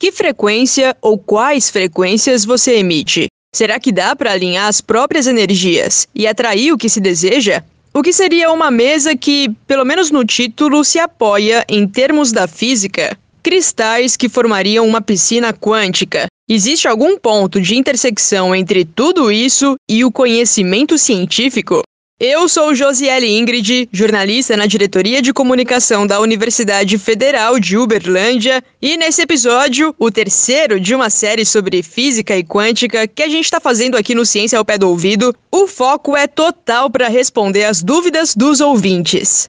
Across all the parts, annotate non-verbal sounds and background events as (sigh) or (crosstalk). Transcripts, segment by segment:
Que frequência ou quais frequências você emite? Será que dá para alinhar as próprias energias e atrair o que se deseja? O que seria uma mesa que, pelo menos no título, se apoia, em termos da física, cristais que formariam uma piscina quântica. Existe algum ponto de intersecção entre tudo isso e o conhecimento científico? Eu sou Josiele Ingrid, jornalista na diretoria de comunicação da Universidade Federal de Uberlândia, e nesse episódio, o terceiro de uma série sobre física e quântica que a gente está fazendo aqui no Ciência ao Pé do Ouvido, o foco é total para responder as dúvidas dos ouvintes.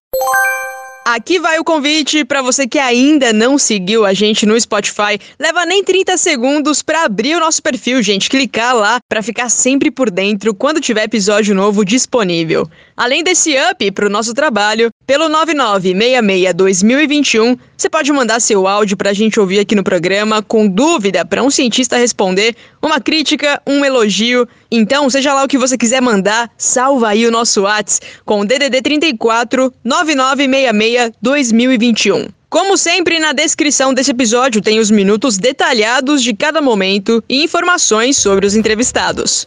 Aqui vai o convite para você que ainda não seguiu a gente no Spotify. Leva nem 30 segundos para abrir o nosso perfil, gente. Clicar lá para ficar sempre por dentro quando tiver episódio novo disponível. Além desse up para o nosso trabalho, pelo 9966-2021, você pode mandar seu áudio para a gente ouvir aqui no programa com dúvida para um cientista responder, uma crítica, um elogio. Então, seja lá o que você quiser mandar, salva aí o nosso WhatsApp com DDD 34 9966 2021. Como sempre, na descrição desse episódio tem os minutos detalhados de cada momento e informações sobre os entrevistados.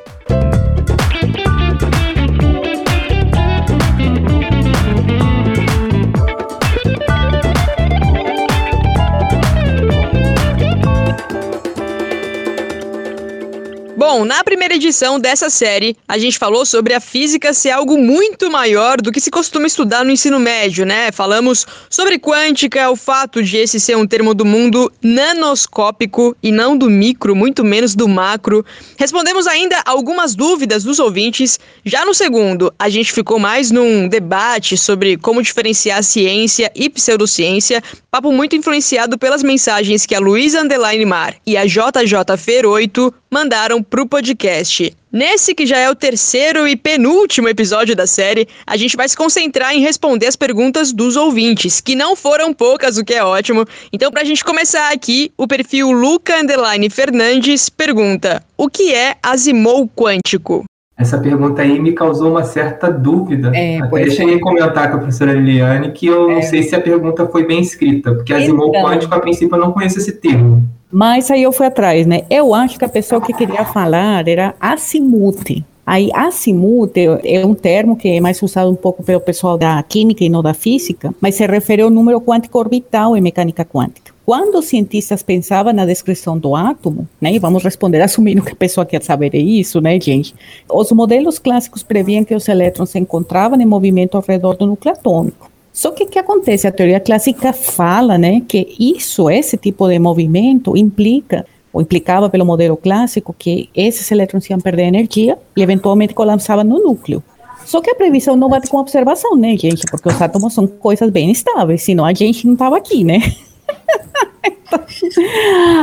Bom, na primeira edição dessa série, a gente falou sobre a física ser algo muito maior do que se costuma estudar no ensino médio, né? Falamos sobre quântica, o fato de esse ser um termo do mundo nanoscópico e não do micro, muito menos do macro. Respondemos ainda algumas dúvidas dos ouvintes. Já no segundo, a gente ficou mais num debate sobre como diferenciar ciência e pseudociência, papo muito influenciado pelas mensagens que a Luísa Underline Mar e a JJ Fer 8 mandaram pro podcast. Nesse que já é o terceiro e penúltimo episódio da série, a gente vai se concentrar em responder as perguntas dos ouvintes, que não foram poucas, o que é ótimo. Então, pra gente começar aqui, o perfil Luca Underline Fernandes pergunta: O que é Asimov quântico? Essa pergunta aí me causou uma certa dúvida. É, Até cheguei a comentar com a professora Liliane que eu é. não sei se a pergunta foi bem escrita, porque Asimov então, quântico, a princípio, eu não conheço esse termo. Mas aí eu fui atrás, né? Eu acho que a pessoa que queria falar era azimuth. Aí, azimuth é um termo que é mais usado um pouco pelo pessoal da química e não da física, mas se refere ao número quântico orbital em mecânica quântica. Quando os cientistas pensavam na descrição do átomo, né, e vamos responder assumindo que a pessoa quer saber isso, né, gente? Os modelos clássicos previam que os elétrons se encontravam em movimento ao redor do núcleo atômico. Só que o que acontece? A teoria clássica fala né, que isso, esse tipo de movimento, implica, ou implicava pelo modelo clássico, que esses elétrons iam perder energia e eventualmente colapsavam no núcleo. Só que a previsão não bate com a observação, né, gente? Porque os átomos são coisas bem estáveis, senão a gente não estava aqui, né? (laughs)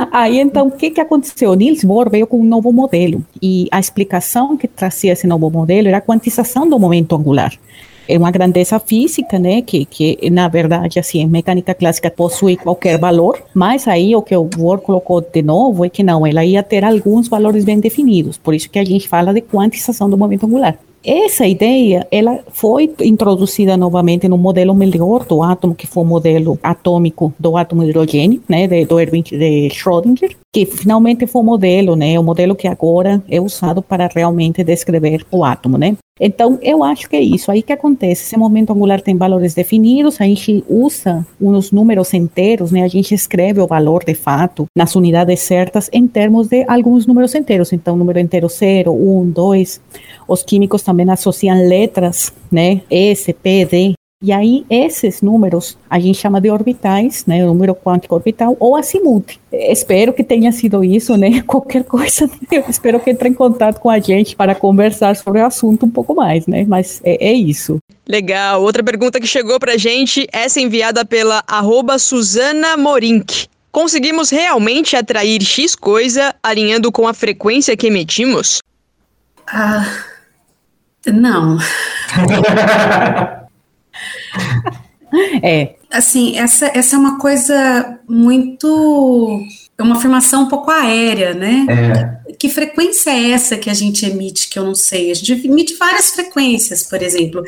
Aí então, o que, que aconteceu? Niels Bohr veio com um novo modelo e a explicação que trazia esse novo modelo era a quantização do momento angular é uma grandeza física, né, que, que na verdade, assim, mecânica clássica possui qualquer valor, mas aí o que o Bohr colocou de novo é que não, ela ia ter alguns valores bem definidos, por isso que a gente fala de quantização do momento angular. Essa ideia, ela foi introduzida novamente no modelo melhor do átomo, que foi o modelo atômico do átomo hidrogênio, né, de, do Erwin de Schrödinger, que finalmente foi o modelo, né, o modelo que agora é usado para realmente descrever o átomo, né. Então, eu acho que é isso. Aí que acontece? Esse momento angular tem valores definidos, a gente usa uns números inteiros, né? A gente escreve o valor de fato nas unidades certas em termos de alguns números inteiros. Então, número inteiro 0, 1, 2. Os químicos também associam letras, né? S, P, D, e aí, esses números a gente chama de orbitais, né? O número quântico orbital ou azimuth. Espero que tenha sido isso, né? (laughs) Qualquer coisa, eu espero que entre em contato com a gente para conversar sobre o assunto um pouco mais, né? Mas é, é isso. Legal. Outra pergunta que chegou pra gente, essa enviada pela arroba Suzana Morink. Conseguimos realmente atrair X coisa alinhando com a frequência que emitimos? Ah, não. (laughs) (laughs) é. Assim, essa, essa é uma coisa muito. É uma afirmação um pouco aérea, né? É. que frequência é essa que a gente emite, que eu não sei? A gente emite várias frequências, por exemplo.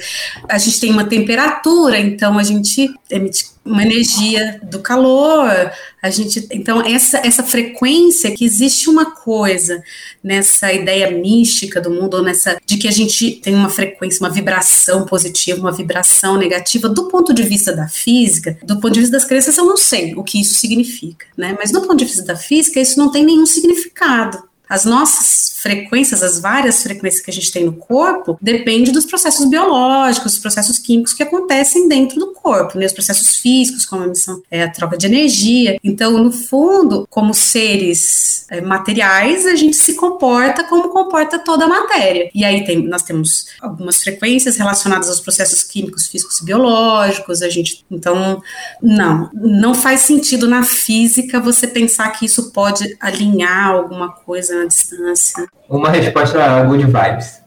A gente tem uma temperatura, então a gente emite uma energia do calor, a gente, então essa essa frequência que existe uma coisa nessa ideia mística do mundo, nessa de que a gente tem uma frequência, uma vibração positiva, uma vibração negativa, do ponto de vista da física, do ponto de vista das crenças, eu não sei o que isso significa, né? Mas do ponto de vista da física, isso não tem nenhum significado. As nossas frequências, as várias frequências que a gente tem no corpo, depende dos processos biológicos, dos processos químicos que acontecem dentro do corpo, né? Os processos físicos, como a emissão, é, a troca de energia. Então, no fundo, como seres é, materiais, a gente se comporta como comporta toda a matéria. E aí tem, nós temos algumas frequências relacionadas aos processos químicos, físicos e biológicos. A gente, então, não, não faz sentido na física você pensar que isso pode alinhar alguma coisa distância. Uma resposta good vibes.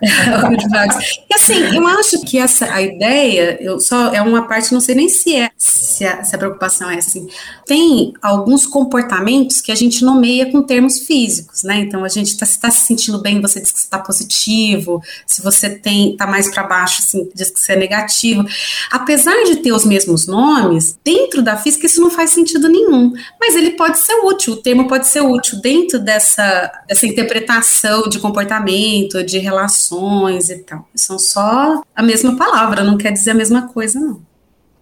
(laughs) E assim, eu acho que essa a ideia, eu só é uma parte, não sei nem se é se a, se a preocupação é assim. Tem alguns comportamentos que a gente nomeia com termos físicos, né? Então a gente está tá se sentindo bem, você diz que está positivo. Se você tem tá mais para baixo, assim, diz que você é negativo. Apesar de ter os mesmos nomes, dentro da física isso não faz sentido nenhum. Mas ele pode ser útil. O termo pode ser útil dentro dessa, dessa interpretação de comportamento, de relações e tal. São só a mesma palavra, não quer dizer a mesma coisa, não.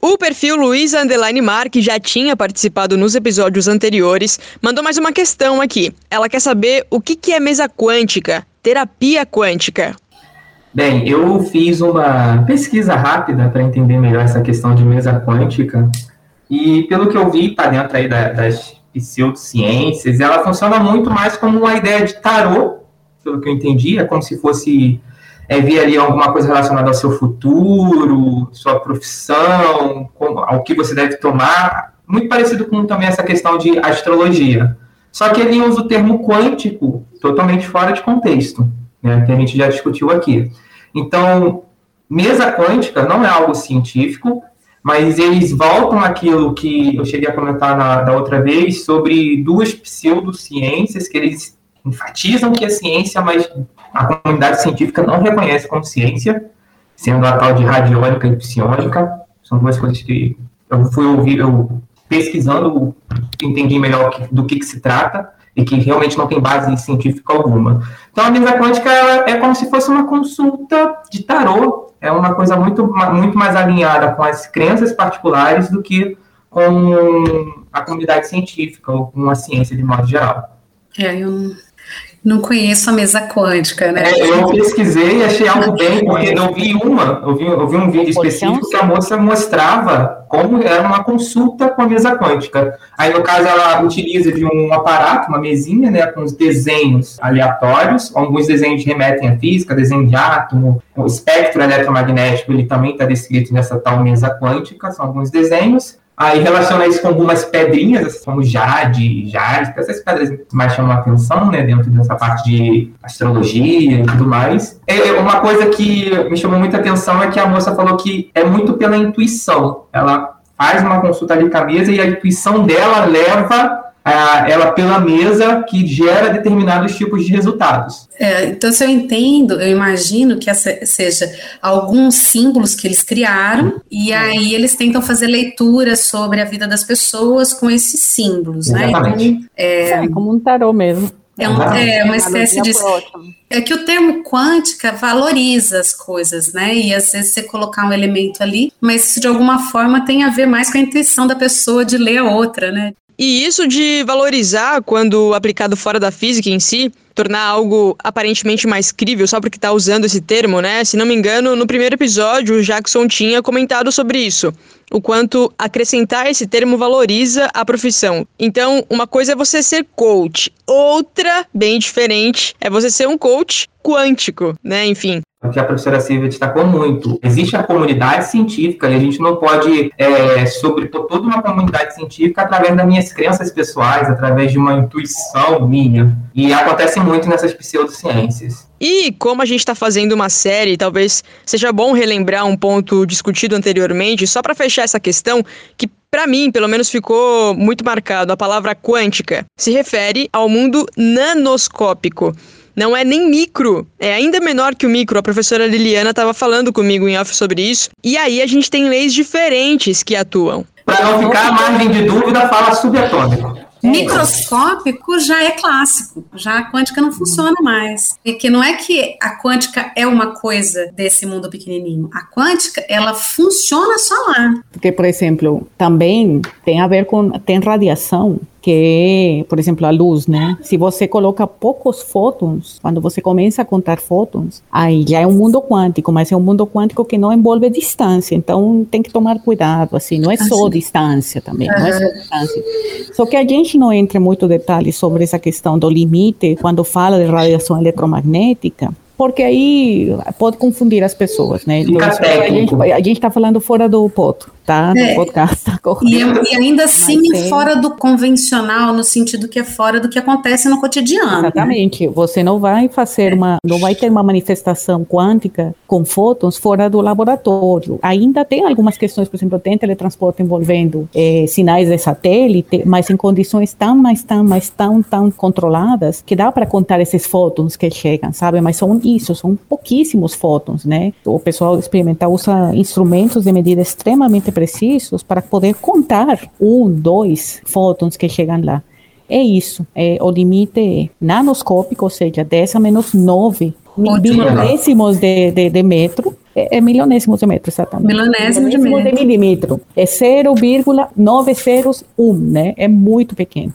O perfil Luiza Underline Mar, que já tinha participado nos episódios anteriores, mandou mais uma questão aqui. Ela quer saber o que, que é mesa quântica, terapia quântica. Bem, eu fiz uma pesquisa rápida para entender melhor essa questão de mesa quântica. E pelo que eu vi, está dentro aí da, das pseudociências, ela funciona muito mais como uma ideia de tarô, pelo que eu entendi, é como se fosse é, ver ali alguma coisa relacionada ao seu futuro, sua profissão, como, ao que você deve tomar, muito parecido com também essa questão de astrologia. Só que ele usa o termo quântico totalmente fora de contexto, né, que a gente já discutiu aqui. Então, mesa quântica não é algo científico, mas eles voltam àquilo que eu cheguei a comentar na, da outra vez sobre duas pseudociências que eles enfatizam que é ciência, mas a comunidade científica não reconhece como ciência, sendo a tal de radiônica e psiônica. São duas coisas que eu fui ouvir, eu pesquisando, entendi melhor do que, que se trata e que realmente não tem base científica alguma. Então, a mesa quântica é como se fosse uma consulta de tarô, é uma coisa muito, muito mais alinhada com as crenças particulares do que com a comunidade científica ou com a ciência de modo geral. É, eu não conheço a mesa quântica, né? É, eu pesquisei e achei algo bem, porque eu vi uma, eu vi, eu vi um vídeo específico que a moça mostrava como era uma consulta com a mesa quântica. Aí, no caso, ela utiliza de um aparato, uma mesinha, né, com os desenhos aleatórios, alguns desenhos remetem à física, desenho de átomo, o espectro eletromagnético, ele também está descrito nessa tal mesa quântica, são alguns desenhos. Aí relaciona isso com algumas pedrinhas, como jade, jade, essas pedras mais chamam a atenção, né, dentro dessa parte de astrologia e tudo mais. É, uma coisa que me chamou muita atenção é que a moça falou que é muito pela intuição. Ela faz uma consulta ali com a mesa e a intuição dela leva ela pela mesa que gera determinados tipos de resultados. É, então, se eu entendo, eu imagino que essa seja alguns símbolos que eles criaram e aí eles tentam fazer leituras sobre a vida das pessoas com esses símbolos, né? Exatamente. né? Então, é, é como um tarô mesmo. É, um, é uma espécie de. É que o termo quântica valoriza as coisas, né? E às vezes você colocar um elemento ali, mas isso de alguma forma tem a ver mais com a intuição da pessoa de ler a outra, né? E isso de valorizar quando aplicado fora da física em si, tornar algo aparentemente mais crível só porque está usando esse termo, né? Se não me engano, no primeiro episódio o Jackson tinha comentado sobre isso, o quanto acrescentar esse termo valoriza a profissão. Então, uma coisa é você ser coach, outra, bem diferente, é você ser um coach quântico, né? Enfim que a professora Silvia destacou muito. Existe a comunidade científica e a gente não pode é, sobrepor toda uma comunidade científica através das minhas crenças pessoais, através de uma intuição minha. E acontece muito nessas pseudociências. E como a gente está fazendo uma série, talvez seja bom relembrar um ponto discutido anteriormente, só para fechar essa questão, que Para mim, pelo menos ficou muito marcado a palavra quântica. Se refere ao mundo nanoscópico. Não é nem micro, é ainda menor que o micro. A professora Liliana estava falando comigo em off sobre isso. E aí a gente tem leis diferentes que atuam. Para não ficar margem de dúvida, fala subatômico. É. Microscópico já é clássico, já a quântica não funciona mais. Porque não é que a quântica é uma coisa desse mundo pequenininho. A quântica, ela funciona só lá. Porque, por exemplo, também tem a ver com tem radiação que, por exemplo, a luz, né? Se você coloca poucos fótons, quando você começa a contar fótons, aí já é um mundo quântico, mas é um mundo quântico que não envolve distância, então tem que tomar cuidado, assim, não é só distância também, uhum. não é só distância. Só que a gente não entra em muito detalhe sobre essa questão do limite quando fala de radiação eletromagnética, porque aí pode confundir as pessoas, né? a gente está falando fora do poto tá no é. podcast (laughs) agora. E, e ainda assim fora do convencional, no sentido que é fora do que acontece no cotidiano. Né? Exatamente. Né? Você não vai fazer uma, não vai ter uma manifestação quântica com fótons fora do laboratório. Ainda tem algumas questões, por exemplo, tem teletransporte envolvendo é, sinais de satélite, mas em condições tão, mais, tão, mais tão, tão controladas que dá para contar esses fótons que chegam, sabe? Mas são isso, são pouquíssimos fótons, né? O pessoal experimental usa instrumentos de medida extremamente precisos para poder contar um, dois fótons que chegam lá. É isso, é o limite nanoscópico, ou seja, 10 a menos 9 milionésimos de, de, de metro, é, é milionésimos de metro, exatamente. Milionésimo de de milímetro. É 0,901, né? É muito pequeno.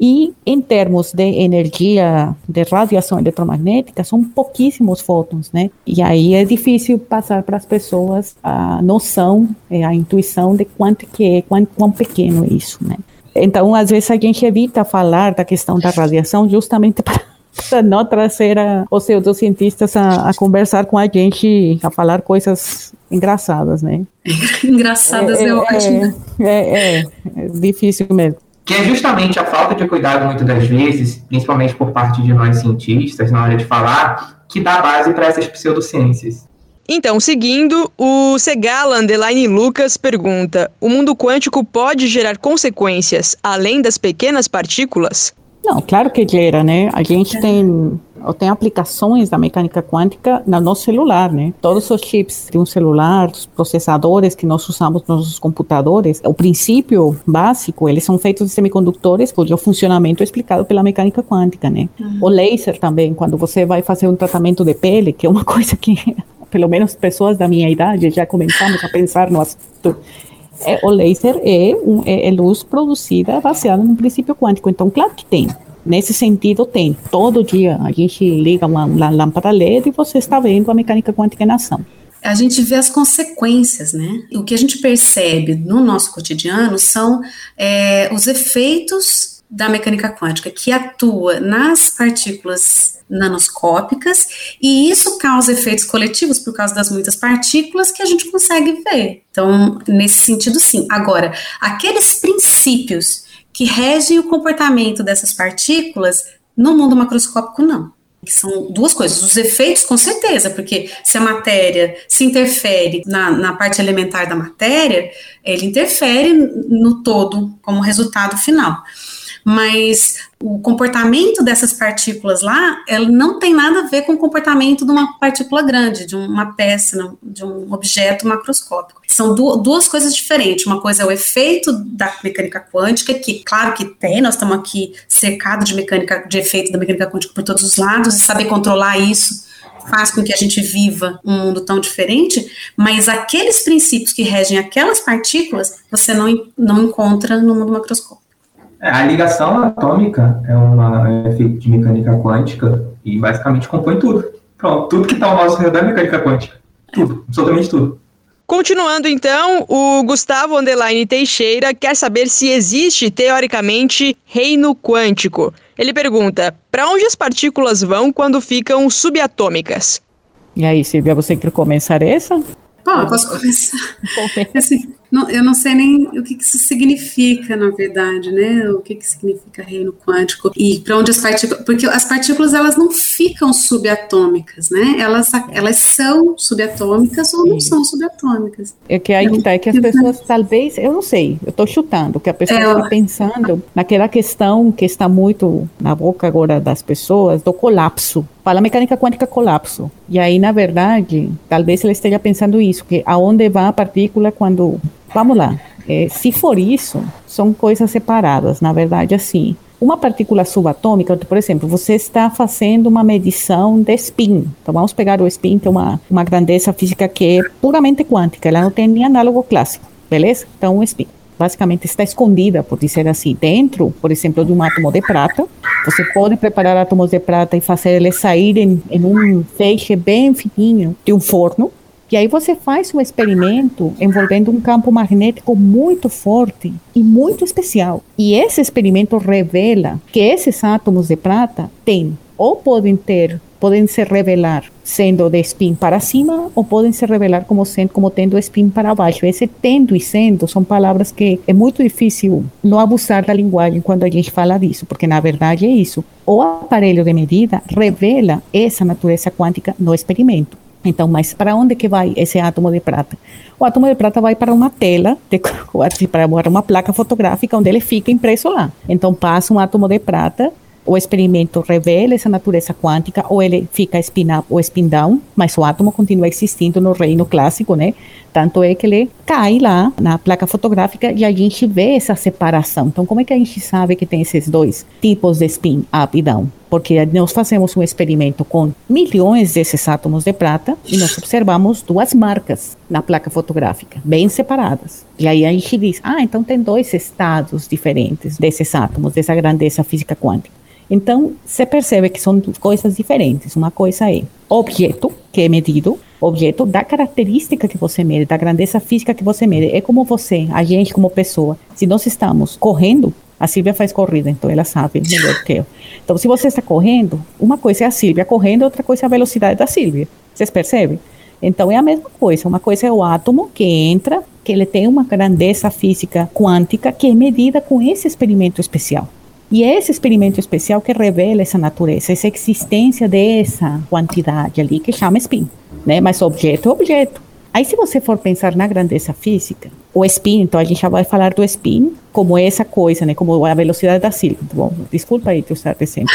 E em termos de energia de radiação eletromagnética, são pouquíssimos fótons, né? E aí é difícil passar para as pessoas a noção, é, a intuição de quanto que é, quão, quão pequeno é isso, né? Então, às vezes a gente evita falar da questão da radiação justamente (laughs) para para não trazer a, os pseudocientistas a, a conversar com a gente, a falar coisas engraçadas, né? (laughs) engraçadas é, é, é ótimo. É, é, é difícil mesmo que é justamente a falta de cuidado, muitas das vezes, principalmente por parte de nós cientistas, na hora de falar, que dá base para essas pseudociências. Então, seguindo, o Segala Underline Lucas pergunta: o mundo quântico pode gerar consequências além das pequenas partículas? Não, claro que gera, né? A gente tem, tem aplicações da mecânica quântica no nosso celular, né? Todos os chips de um celular, os processadores que nós usamos nos nossos computadores, o princípio básico, eles são feitos de semicondutores cujo funcionamento é explicado pela mecânica quântica, né? Uhum. O laser também, quando você vai fazer um tratamento de pele, que é uma (laughs) coisa que pelo menos pessoas da minha idade já começamos a pensar no assunto é, o laser é, um, é, é luz produzida baseada no princípio quântico. Então, claro que tem. Nesse sentido, tem. Todo dia a gente liga uma, uma lâmpada LED e você está vendo a mecânica quântica em ação a gente vê as consequências, né? O que a gente percebe no nosso cotidiano são é, os efeitos da mecânica quântica que atua nas partículas nanoscópicas, e isso causa efeitos coletivos por causa das muitas partículas que a gente consegue ver. Então, nesse sentido, sim. Agora, aqueles princípios que regem o comportamento dessas partículas no mundo macroscópico, não. São duas coisas. Os efeitos, com certeza, porque se a matéria se interfere na, na parte elementar da matéria, ele interfere no todo como resultado final mas o comportamento dessas partículas lá, ela não tem nada a ver com o comportamento de uma partícula grande, de uma peça, de um objeto macroscópico. São duas coisas diferentes. Uma coisa é o efeito da mecânica quântica, que claro que tem, nós estamos aqui cercados de mecânica, de efeito da mecânica quântica por todos os lados, e saber controlar isso faz com que a gente viva um mundo tão diferente, mas aqueles princípios que regem aquelas partículas, você não, não encontra no mundo macroscópico. É, a ligação atômica é um efeito de mecânica quântica e basicamente compõe tudo. Pronto, tudo que está ao nosso redor é mecânica quântica. Tudo, absolutamente tudo. Continuando então, o Gustavo Underline Teixeira quer saber se existe, teoricamente, reino quântico. Ele pergunta: para onde as partículas vão quando ficam subatômicas? E aí, Silvia, você quer começar essa? Ah, posso começar. Assim, não, eu não sei nem o que, que, isso significa, na verdade, né? O que, que significa reino quântico e para onde as partículas. Porque as partículas elas não ficam subatômicas, né? Elas, elas são subatômicas ou não são subatômicas. É que aí tá, é que as pessoas talvez, eu não sei, eu estou chutando, que a pessoa é, está pensando naquela questão que está muito na boca agora das pessoas, do colapso fala mecânica quântica colapso. E aí, na verdade, talvez ele esteja pensando isso, que aonde vai a partícula quando... Vamos lá, é, se for isso, são coisas separadas, na verdade, assim. Uma partícula subatômica, por exemplo, você está fazendo uma medição de spin. Então, vamos pegar o spin, que é uma, uma grandeza física que é puramente quântica, ela não tem nem análogo clássico, beleza? Então, o spin basicamente está escondida, por dizer assim, dentro, por exemplo, de um átomo de prata. Você pode preparar átomos de prata e fazer eles saírem em um feixe bem fininho de um forno. E aí você faz um experimento envolvendo um campo magnético muito forte e muito especial. E esse experimento revela que esses átomos de prata têm ou podem ter podem se revelar sendo de spin para cima ou podem se revelar como sendo como tendo spin para baixo. Esse tendo e sendo são palavras que é muito difícil não abusar da linguagem quando a gente fala disso, porque na verdade é isso. O aparelho de medida revela essa natureza quântica no experimento. Então, mas para onde que vai esse átomo de prata? O átomo de prata vai para uma tela, de, (laughs) para uma placa fotográfica onde ele fica impresso lá. Então, passa um átomo de prata o experimento revela essa natureza quântica ou ele fica spin up ou spin down, mas o átomo continua existindo no reino clássico, né? Tanto é que ele cai lá na placa fotográfica e a gente vê essa separação. Então, como é que a gente sabe que tem esses dois tipos de spin up e down? Porque nós fazemos um experimento com milhões desses átomos de prata e nós observamos duas marcas na placa fotográfica, bem separadas. E aí a gente diz, ah, então tem dois estados diferentes desses átomos, dessa grandeza física quântica. Então, você percebe que são coisas diferentes. Uma coisa é objeto, que é medido, objeto da característica que você mede, da grandeza física que você mede. É como você, a gente como pessoa. Se nós estamos correndo, a Silvia faz corrida, então ela sabe melhor que eu. Então, se você está correndo, uma coisa é a Silvia correndo, outra coisa é a velocidade da Silvia. Vocês percebem? Então, é a mesma coisa. Uma coisa é o átomo que entra, que ele tem uma grandeza física quântica que é medida com esse experimento especial. E é esse experimento especial que revela essa natureza, essa existência dessa quantidade ali que chama spin, né? Mas objeto é objeto. Aí se você for pensar na grandeza física, o spin, então a gente já vai falar do spin como essa coisa, né? Como a velocidade da Silvia. Bom, desculpa aí te usar de exemplo.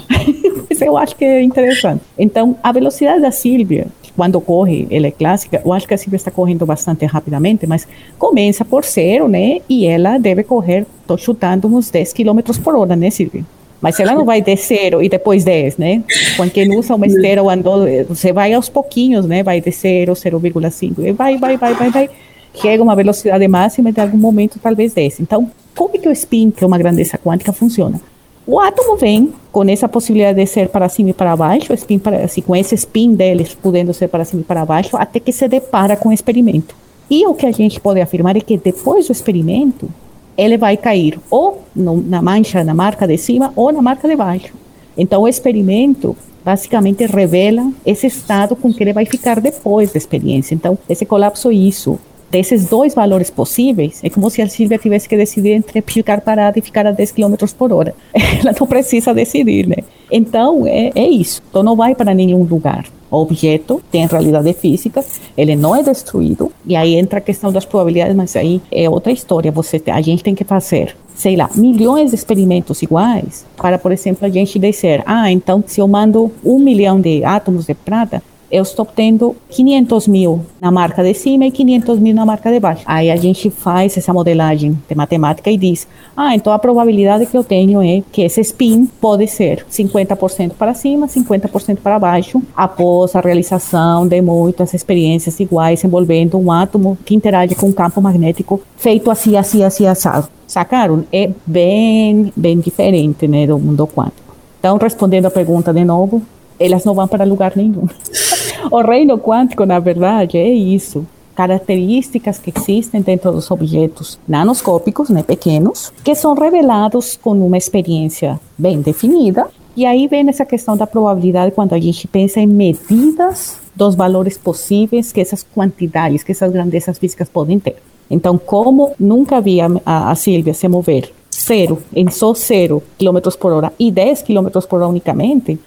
(laughs) Mas eu acho que é interessante. Então, a velocidade da Silvia quando corre, ela é clássica, eu acho que a Silvia está correndo bastante rapidamente, mas começa por zero, né? E ela deve correr, estou chutando uns 10 km por hora, né, Silvia? Mas ela não vai de zero e depois 10, né? Quando quem usa uma esteira ou andou, você vai aos pouquinhos, né? Vai de zero, 0,5, e vai, vai, vai, vai, vai. Chega uma velocidade máxima de algum momento, talvez 10. Então, como que o spin, que é uma grandeza quântica, funciona? O átomo vem com essa possibilidade de ser para cima e para baixo, spin para, assim, com esse spin deles podendo ser para cima e para baixo, até que se depara com o experimento. E o que a gente pode afirmar é que depois do experimento, ele vai cair ou no, na mancha, na marca de cima, ou na marca de baixo. Então, o experimento basicamente revela esse estado com que ele vai ficar depois da experiência. Então, esse colapso é isso desses dois valores possíveis, é como se a Silvia tivesse que decidir entre ficar parada e ficar a 10 km por hora. (laughs) Ela não precisa decidir, né? Então, é, é isso. Então, não vai para nenhum lugar. O objeto tem realidade física, ele não é destruído, e aí entra a questão das probabilidades, mas aí é outra história. Você, a gente tem que fazer sei lá, milhões de experimentos iguais para, por exemplo, a gente dizer, ah, então se eu mando um milhão de átomos de prata, eu estou tendo 500 mil na marca de cima e 500 mil na marca de baixo. Aí a gente faz essa modelagem de matemática e diz, ah, então a probabilidade que eu tenho é que esse spin pode ser 50% para cima, 50% para baixo, após a realização de muitas experiências iguais envolvendo um átomo que interage com um campo magnético feito assim, assim, assim, assado. Sacaram? É bem, bem diferente, né, do mundo quântico. Então, respondendo a pergunta de novo, elas não vão para lugar nenhum. (laughs) o reino quântico, na verdade, é isso. Características que existem dentro dos objetos nanoscópicos, né, pequenos, que são revelados com uma experiência bem definida. E aí vem essa questão da probabilidade quando a gente pensa em medidas dos valores possíveis que essas quantidades, que essas grandezas físicas podem ter. Então, como nunca vi a, a, Silvia se mover zero, em só zero quilômetros por hora e 10 quilômetros por hora unicamente,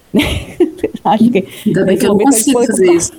acho (laughs) que... Ainda bem que eu não consigo fazer isso.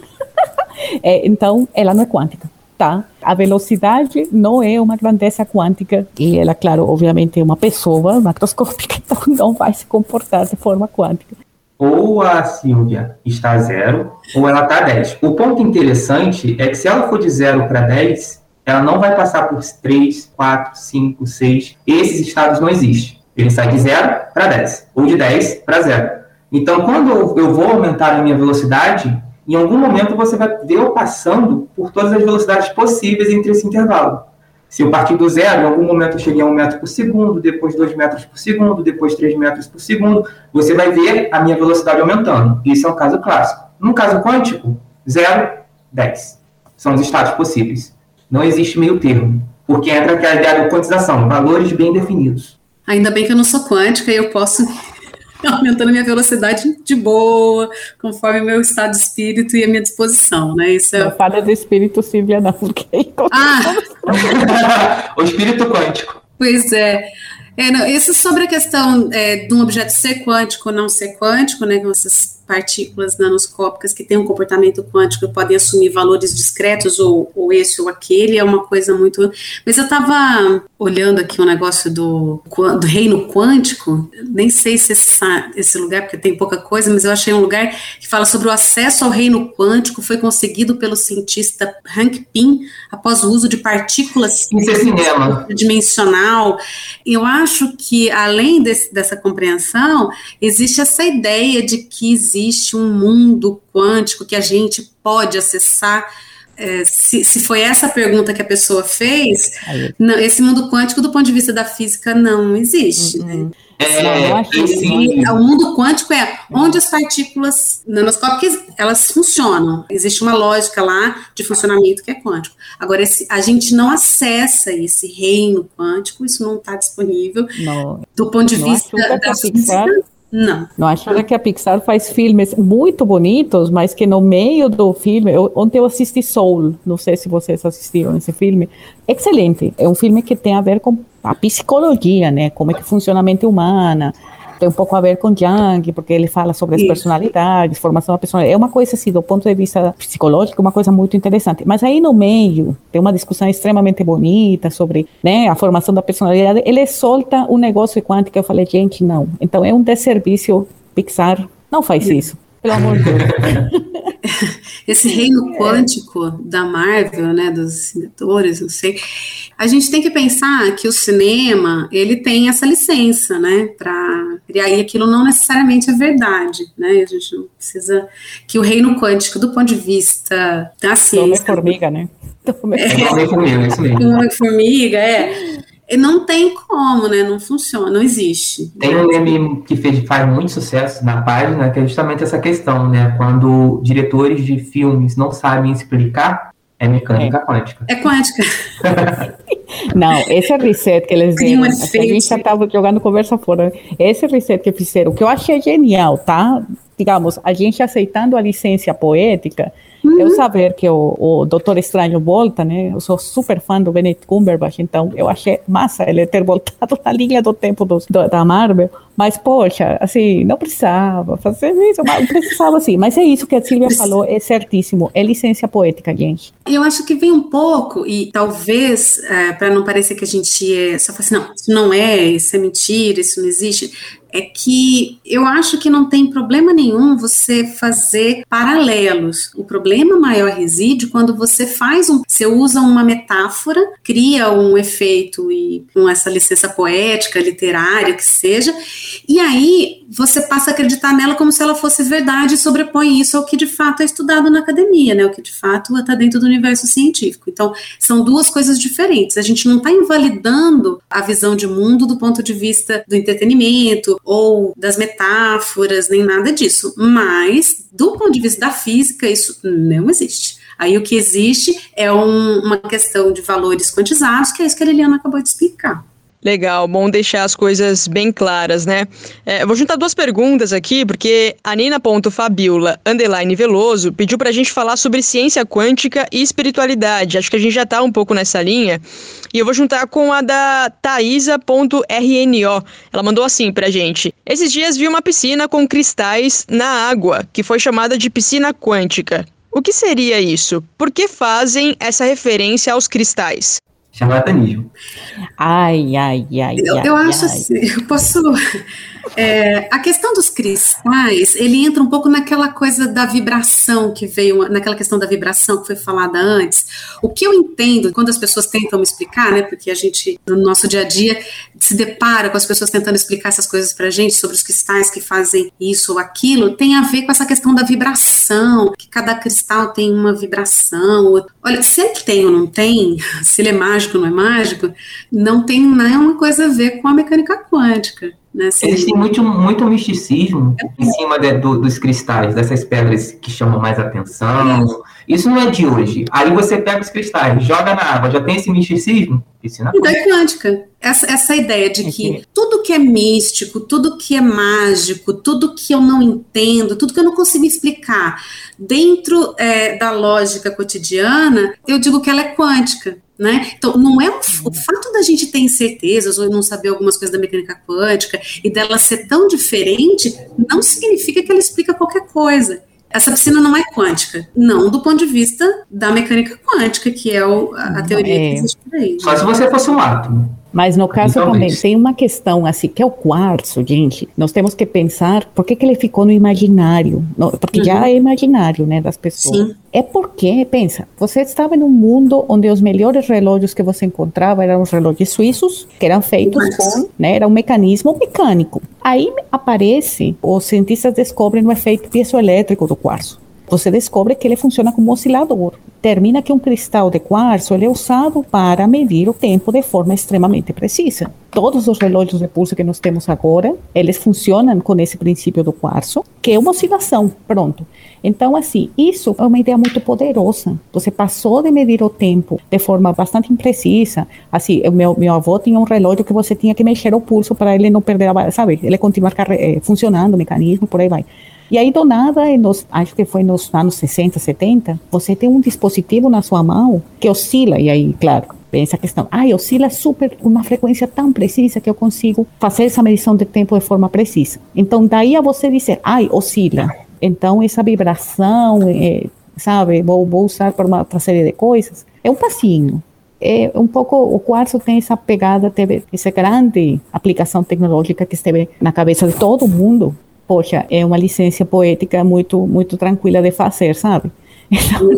é, então, ela não é quântica. Tá? A velocidade não é uma grandeza quântica e ela, claro, obviamente é uma pessoa macroscópica, (laughs) então não vai se comportar de forma quântica. Ou a Silvia está a zero, ou ela está a 10. O ponto interessante é que se ela for de zero para 10, ela não vai passar por 3, 4, 5, 6. Esses estados não existem. Ele sai de 0 para 10, ou de 10 para 0. Então, quando eu vou aumentar a minha velocidade, em algum momento você vai ver eu passando por todas as velocidades possíveis entre esse intervalo. Se eu partir do zero, em algum momento eu cheguei a um metro por segundo, depois dois metros por segundo, depois três metros por segundo, você vai ver a minha velocidade aumentando. Isso é um caso clássico. No caso quântico, zero, 10. São os estados possíveis. Não existe meio termo, porque entra aquela ideia da quantização, valores bem definidos. Ainda bem que eu não sou quântica e eu posso (laughs) aumentando minha velocidade de boa, conforme o meu estado de espírito e a minha disposição, né? Isso é... Não fala do espírito Silvia, não, (laughs) porque... Ah! (laughs) o espírito quântico. Pois é. é não, isso sobre a questão é, de um objeto ser quântico ou não ser quântico, né? Que vocês partículas nanoscópicas que têm um comportamento quântico podem assumir valores discretos ou, ou esse ou aquele, é uma coisa muito. Mas eu estava olhando aqui um negócio do, do reino quântico, nem sei se esse, esse lugar, porque tem pouca coisa, mas eu achei um lugar que fala sobre o acesso ao reino quântico foi conseguido pelo cientista Hank Pym após o uso de partículas é dimensional. Eu acho que, além desse, dessa compreensão, existe essa ideia de que existe existe um mundo quântico que a gente pode acessar. É, se, se, foi essa pergunta que a pessoa fez, não, esse mundo quântico, do ponto de vista da física, não existe. Né? Uhum. É, o mundo quântico é onde as partículas nanoscópicas elas funcionam. Existe uma lógica lá de funcionamento que é quântico. Agora, esse, a gente não acessa esse reino quântico, isso não está disponível. Não, do ponto de vista da física. Não. Não acha que a Pixar faz filmes muito bonitos, mas que no meio do filme, eu, ontem eu assisti Soul, não sei se vocês assistiram esse filme, excelente. É um filme que tem a ver com a psicologia, né? Como é que funciona a mente humana, tem um pouco a ver com Jung, porque ele fala sobre as Isso. personalidades, formação da personalidade. É uma coisa assim, do ponto de vista psicológico, uma coisa muito interessante. Mas aí no meio tem uma discussão extremamente bonita sobre né, a formação da personalidade. Ele solta um negócio quântico. Eu falei, gente, não. Então é um desserviço Pixar. Não faz isso. Pelo amor de Deus. (laughs) Esse reino quântico da Marvel, né, dos Vingadores, não sei. A gente tem que pensar que o cinema, ele tem essa licença, né, para criar, e aquilo não necessariamente é verdade, né, a gente não precisa, que o reino quântico, do ponto de vista da ciência... Homem-formiga, né? É, Homem-formiga, mesmo. Homem-formiga, é não tem como, né? Não funciona, não existe. Tem um meme que fez, faz muito sucesso na página, que é justamente essa questão, né? Quando diretores de filmes não sabem explicar, é mecânica é. quântica. É quântica. (laughs) não, esse reset que eles deram, a gente já estava jogando conversa fora. Esse reset que fizeram, que eu achei genial, tá? Digamos, a gente aceitando a licença poética, Uhum. Eu saber que o, o Doutor Estranho volta, né? Eu sou super fã do Benedict Cumberbatch, então eu achei massa ele ter voltado na linha do tempo do, do, da Marvel. Mas, poxa, assim, não precisava fazer isso, mas precisava assim. Mas é isso que a Silvia falou, é certíssimo. É licença poética, gente. Eu acho que vem um pouco, e talvez, é, para não parecer que a gente é, só fala assim, não, isso não é, isso é mentira, isso não existe é que eu acho que não tem problema nenhum você fazer paralelos. O problema maior reside quando você faz um, você usa uma metáfora, cria um efeito e com essa licença poética, literária, que seja, e aí você passa a acreditar nela como se ela fosse verdade e sobrepõe isso ao que de fato é estudado na academia, né? O que de fato está dentro do universo científico. Então, são duas coisas diferentes. A gente não está invalidando a visão de mundo do ponto de vista do entretenimento ou das metáforas, nem nada disso. Mas, do ponto de vista da física, isso não existe. Aí o que existe é um, uma questão de valores quantizados, que é isso que a Liliana acabou de explicar. Legal, bom deixar as coisas bem claras, né? É, vou juntar duas perguntas aqui, porque a Nina.fabiola underline Veloso pediu pra gente falar sobre ciência quântica e espiritualidade. Acho que a gente já tá um pouco nessa linha. E eu vou juntar com a da Thaisa.rno. Ela mandou assim pra gente. Esses dias vi uma piscina com cristais na água, que foi chamada de piscina quântica. O que seria isso? Por que fazem essa referência aos cristais? Charlatanismo. Ai, ai, ai. Eu, ai, eu acho ai. assim, eu posso. É, a questão dos cristais, ele entra um pouco naquela coisa da vibração que veio, naquela questão da vibração que foi falada antes. O que eu entendo quando as pessoas tentam me explicar, né? Porque a gente, no nosso dia a dia, se depara com as pessoas tentando explicar essas coisas pra gente sobre os cristais que fazem isso ou aquilo, tem a ver com essa questão da vibração, que cada cristal tem uma vibração. Olha, se ele tem ou não tem, (laughs) se ele é mágico ou não é mágico, não tem nenhuma coisa a ver com a mecânica quântica. Né? Assim, Existe muito, muito misticismo em cima de- do- dos cristais, dessas pedras que chamam mais atenção. Isso não é de hoje. Aí você pega os cristais, joga na água, já tem esse misticismo? Piscina E da quântica. Essa, essa ideia de que tudo que é místico, tudo que é mágico, tudo que eu não entendo, tudo que eu não consigo explicar dentro é, da lógica cotidiana, eu digo que ela é quântica. Né? Então, não é o, o fato da gente ter incertezas ou não saber algumas coisas da mecânica quântica e dela ser tão diferente, não significa que ela explica qualquer coisa. Essa piscina não é quântica. Não do ponto de vista da mecânica quântica, que é o- a, a teoria É. que existe por aí. Só se você fosse um átomo. Mas no caso Talvez. também tem uma questão assim, que é o quartzo, gente. Nós temos que pensar por que, que ele ficou no imaginário. No- porque já é imaginário, né, das pessoas. Sim. É porque, pensa, você estava em um mundo onde os melhores relógios que você encontrava eram os relógios suíços, que eram feitos Isso. com, né, era um mecanismo mecânico. Aí aparece, os cientistas descobrem o efeito piezoelétrico do quartzo. Você descobre que ele funciona como oscilador. Termina que um cristal de quartzo ele é usado para medir o tempo de forma extremamente precisa. Todos os relógios de pulso que nós temos agora, eles funcionam com esse princípio do quartzo, que é uma oscilação, pronto. Então, assim, isso é uma ideia muito poderosa. Você passou de medir o tempo de forma bastante imprecisa. Assim, meu, meu avô tinha um relógio que você tinha que mexer o pulso para ele não perder a, sabe? Ele continuar eh, funcionando, o mecanismo, por aí vai. E aí, do nada, nos, acho que foi nos anos 60, 70, você tem um dispositivo na sua mão que oscila, e aí, claro, vem essa questão. Ai, oscila super, uma frequência tão precisa que eu consigo fazer essa medição de tempo de forma precisa. Então, daí a você dizer, ai, oscila. Então, essa vibração, eh, sabe, vou, vou usar para uma série de coisas, é um passinho. É um pouco, o quartzo tem essa pegada, teve essa grande aplicação tecnológica que esteve na cabeça de todo mundo. Poxa, é uma licença poética muito, muito tranquila de fazer, sabe? (laughs) Então,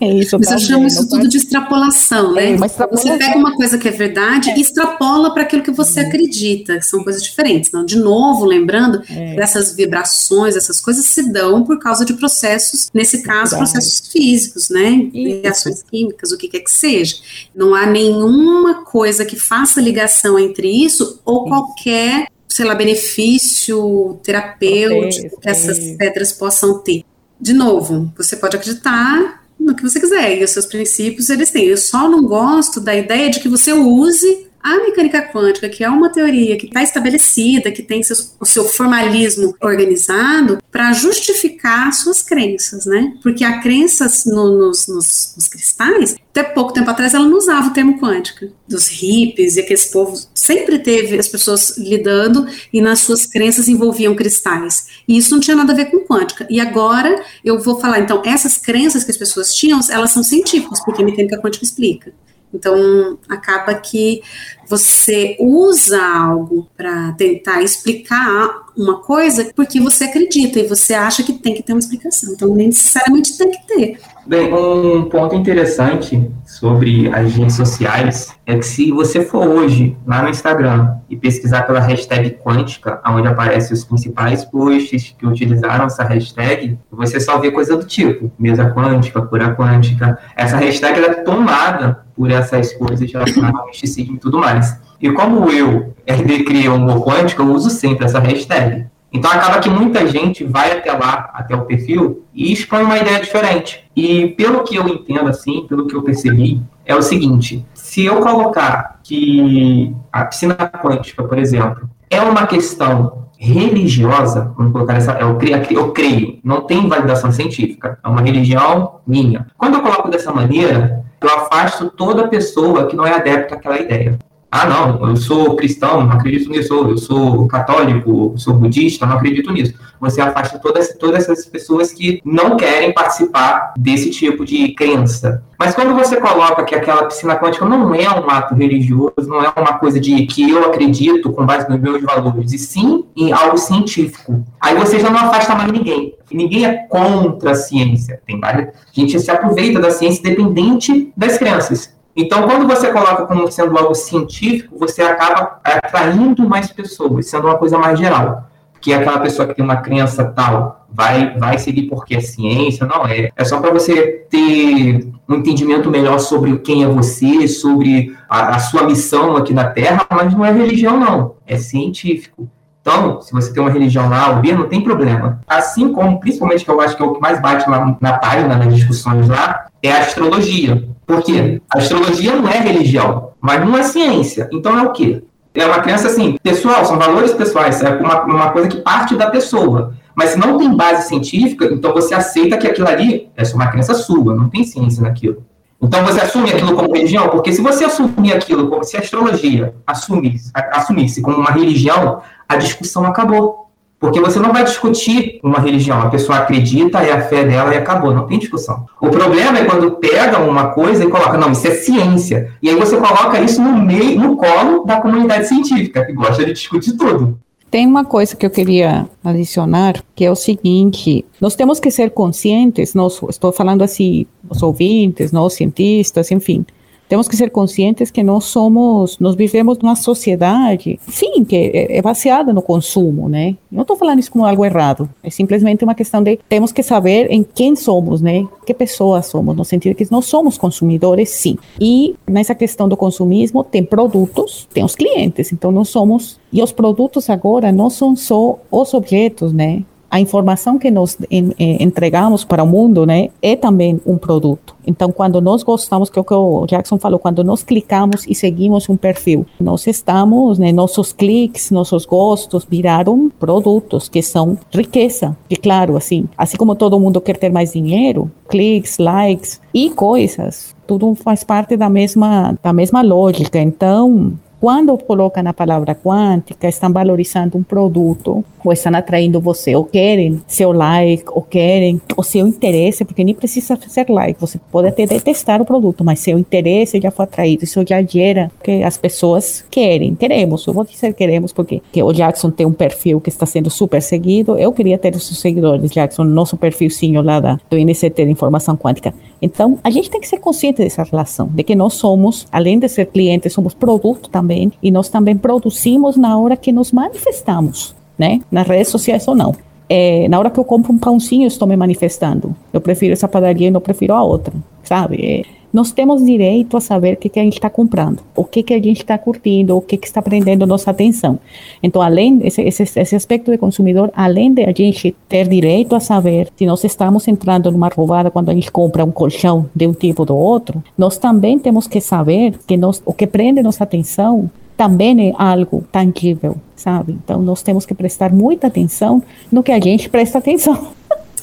tem isso Mas eu chamo não isso pode- tudo de extrapolação, né? É, extrapolação. Você pega uma coisa que é verdade e extrapola para aquilo que você acredita, que são coisas diferentes. Então, de novo, lembrando, É. essas vibrações, essas coisas se dão por causa de processos, nesse caso, processos físicos, né? Isso. Reações químicas, o que quer que seja. Não há nenhuma coisa que faça ligação entre isso ou Isso. qualquer, sei lá, benefício terapêutico que essas pedras possam ter. De novo, você pode acreditar no que você quiser, e os seus princípios eles têm. Eu só não gosto da ideia de que você use a mecânica quântica, que é uma teoria que está estabelecida, que tem seus- o seu formalismo organizado, para justificar suas crenças, né? Porque a crença no- nos, nos- nos cristais, até pouco tempo atrás, ela não usava o termo quântica. Dos hippies e aqueles povos, sempre teve as pessoas lidando e nas suas crenças envolviam cristais. E isso não tinha nada a ver com quântica. E agora eu vou falar, então, essas crenças que as pessoas tinham, elas são científicas, porque a mecânica quântica explica. Então, acaba que você usa algo para tentar explicar uma coisa porque você acredita e você acha que tem que ter uma explicação. Então, nem necessariamente tem que ter. Bem, um ponto interessante sobre as redes sociais é que se você for hoje lá no Instagram e pesquisar pela hashtag quântica, onde aparecem os principais posts que utilizaram essa hashtag, você só vê coisa do tipo mesa quântica, cura quântica. Essa hashtag é tomada por essas coisas relacionadas ao misticismo e tudo mais. E como eu, RD Cria Humor Quântico, eu uso sempre essa hashtag. Então acaba que muita gente vai até lá, até o perfil, e expõe uma ideia diferente. E pelo que eu entendo, assim, pelo que eu percebi, é o seguinte: se eu colocar que a piscina quântica, por exemplo, é uma questão religiosa, vamos colocar essa, eu creio, eu creio, não tem validação científica, é uma religião minha. Quando eu coloco dessa maneira, eu afasto toda pessoa que não é adepta àquela ideia. Ah, não, eu sou cristão, não acredito nisso, eu sou católico, sou budista, não acredito nisso. Você afasta todas, todas essas pessoas que não querem participar desse tipo de crença. Mas quando você coloca que aquela piscina quântica não é um ato religioso, não é uma coisa de que eu acredito com base nos meus valores, e sim em algo científico, aí você já não afasta mais ninguém. Ninguém é contra a ciência. Tem várias, a gente se aproveita da ciência independente das crenças. Então, quando você coloca como sendo algo científico, você acaba atraindo mais pessoas, sendo uma coisa mais geral. Que aquela pessoa que tem uma crença tal vai, vai seguir porque é ciência, não é. É só para você ter um entendimento melhor sobre quem é você, sobre a, a sua missão aqui na Terra, mas não é religião, não. É científico. Então, se você tem uma religião lá, ou não tem problema. Assim como, principalmente, que eu acho que é o que mais bate lá na página, nas discussões lá, é a astrologia. Por quê? A astrologia não é religião, mas não é ciência. Então é o quê? É uma crença assim, pessoal, são valores pessoais, é uma, uma coisa que parte da pessoa. Mas se não tem base científica, então você aceita que aquilo ali é só uma crença sua, não tem ciência naquilo. Então você assume aquilo como religião, porque se você assumir aquilo como se a astrologia assumisse, assumisse como uma religião, a discussão acabou. Porque você não vai discutir uma religião. A pessoa acredita, é a fé dela e acabou. Não tem discussão. O problema é quando pega uma coisa e coloca, não, isso é ciência. E aí você coloca isso no meio, no colo da comunidade científica, que gosta de discutir tudo. Tem uma coisa que eu queria adicionar, que é o seguinte: nós temos que ser conscientes, nós, estou falando assim, os ouvintes, nós cientistas, enfim, temos que ser conscientes que nós somos, nós vivemos numa sociedade, sim, que é, é baseada no consumo, né? Não estou falando isso como algo errado, é simplesmente uma questão de temos que saber em quem somos, né? Que pessoas somos, no sentido que nós somos consumidores, sim. E nessa questão do consumismo tem produtos, tem os clientes, então nós somos e os produtos agora não são só os objetos, né? A informação que nós eh, entregamos para o mundo, né, é também um produto. Então, quando nós gostamos, que é o que o Jackson falou, quando nós clicamos e seguimos um perfil, nós estamos, né, nossos cliques, nossos gostos viraram produtos que são riqueza. E claro, assim, assim como todo mundo quer ter mais dinheiro, cliques, likes e coisas, tudo faz parte da mesma da mesma lógica. Então, quando colocam a palavra quântica, estão valorizando um produto, ou estão atraindo você, ou querem seu like, ou querem o seu interesse, porque nem precisa fazer like, você pode até detestar o produto, mas seu interesse já foi atraído, isso já gera que as pessoas querem, queremos, eu vou dizer queremos, porque que o Jackson tem um perfil que está sendo super seguido, eu queria ter os seguidores, Jackson, nosso perfilzinho lá da, do INCT de Informação Quântica. Então, a gente tem que ser consciente dessa relação, de que nós somos, além de ser clientes, somos produto também e nós também produzimos na hora que nos manifestamos, né? Nas redes sociais ou não. É, na hora que eu compro um pãozinho, eu estou me manifestando. Eu prefiro essa padaria e não prefiro a outra, sabe? É, nós temos direito a saber o que, que a gente está comprando, o que, que a gente está curtindo, o que, que está prendendo nossa atenção. Então, além esse, esse, esse aspecto de consumidor, além de a gente ter direito a saber se nós estamos entrando numa roubada quando a gente compra um colchão de um tipo ou do outro, nós também temos que saber que nós, o que prende nossa atenção também é algo tangível, sabe? Então, nós temos que prestar muita atenção no que a gente presta atenção.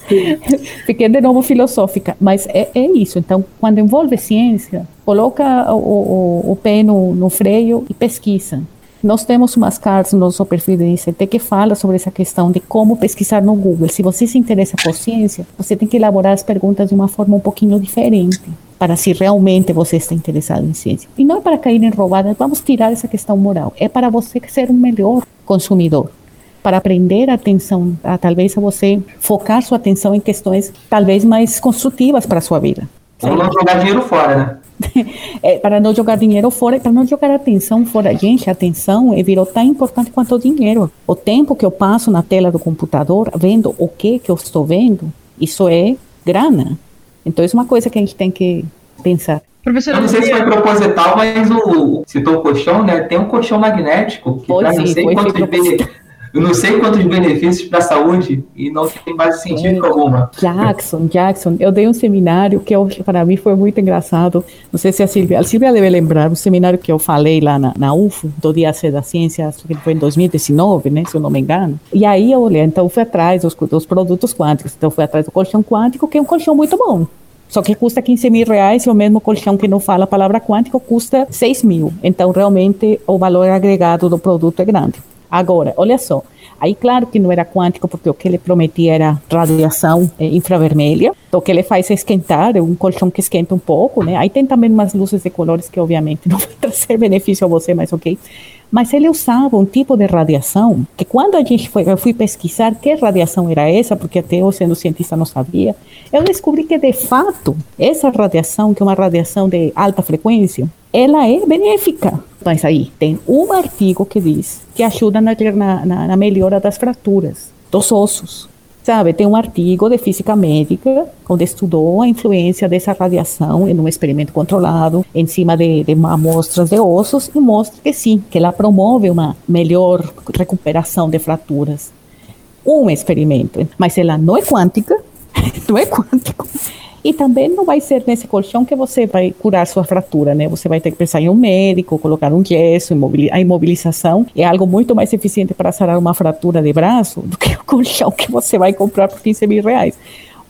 (laughs) Fiquei de novo filosófica, mas é, é, isso. Então, quando envolve ciência, coloca o, o, o pé no, no freio e pesquisa. Nós temos umas cartas no nosso perfil de ICT que fala sobre essa questão de como pesquisar no Google. Se você se interessa por ciência, você tem que elaborar as perguntas de uma forma um pouquinho diferente para se realmente você está interessado em ciência. E não é para cair em roubadas, vamos tirar essa questão moral. É para você ser um melhor consumidor para aprender a atenção, a, talvez a você focar sua atenção em questões talvez mais construtivas para a sua vida. Ou não jogar dinheiro fora, né? (laughs) é, para não jogar dinheiro fora, para não jogar atenção fora. Gente, a atenção é, virou tão importante quanto o dinheiro. O tempo que eu passo na tela do computador vendo o que que eu estou vendo, isso é grana. Então, isso é uma coisa que a gente tem que pensar. Professor, eu não sei se foi proposital, mas o citou o colchão, né? Tem um colchão magnético que foi, sim, foi, foi eu não sei quantos benefícios para a saúde e não tem base científica alguma. Jackson, Jackson, eu dei um seminário que para mim foi muito engraçado. Não sei se a Silvia, a Silvia deve lembrar, um seminário que eu falei lá na, na UFO, do Dia C da Ciência, acho que foi em 2019, né, se eu não me engano. E aí eu olhei, então fui atrás dos, dos produtos quânticos, então fui atrás do colchão quântico, que é um colchão muito bom. Só que custa 15 mil reais e o mesmo colchão que não fala a palavra quântico custa 6 mil. Então, realmente, o valor agregado do produto é grande. Agora, olha só, aí claro que não era quântico, porque o que ele prometia era radiação é, infravermelha, então o que ele faz é esquentar, é um colchão que esquenta um pouco, né? Aí tem também umas luzes de colores que obviamente (laughs) não vai trazer benefício a você, mas ok. Mas ele usava um tipo de radiação que quando a gente foi, eu fui pesquisar que radiação era essa, porque até eu sendo cientista não sabia, eu descobri que de fato essa radiação, que é uma radiação de alta frequência, ela é benéfica. Mas aí tem um artigo que diz que ajuda na, na, na melhora das fraturas dos ossos. Sabe, tem um artigo de física médica onde estudou a influência dessa radiação em um experimento controlado em cima de, de amostras de ossos e mostra que sim, que ela promove uma melhor recuperação de fraturas. Um experimento, mas ela não é quântica, (laughs) não é quântico, e também não vai ser nesse colchão que você vai curar sua fratura, né? Você vai ter que pensar em um médico, colocar um gesso, a imobilização é algo muito mais eficiente para sarar uma fratura de braço do que (laughs) o colchão que você vai comprar por 15 mil reais.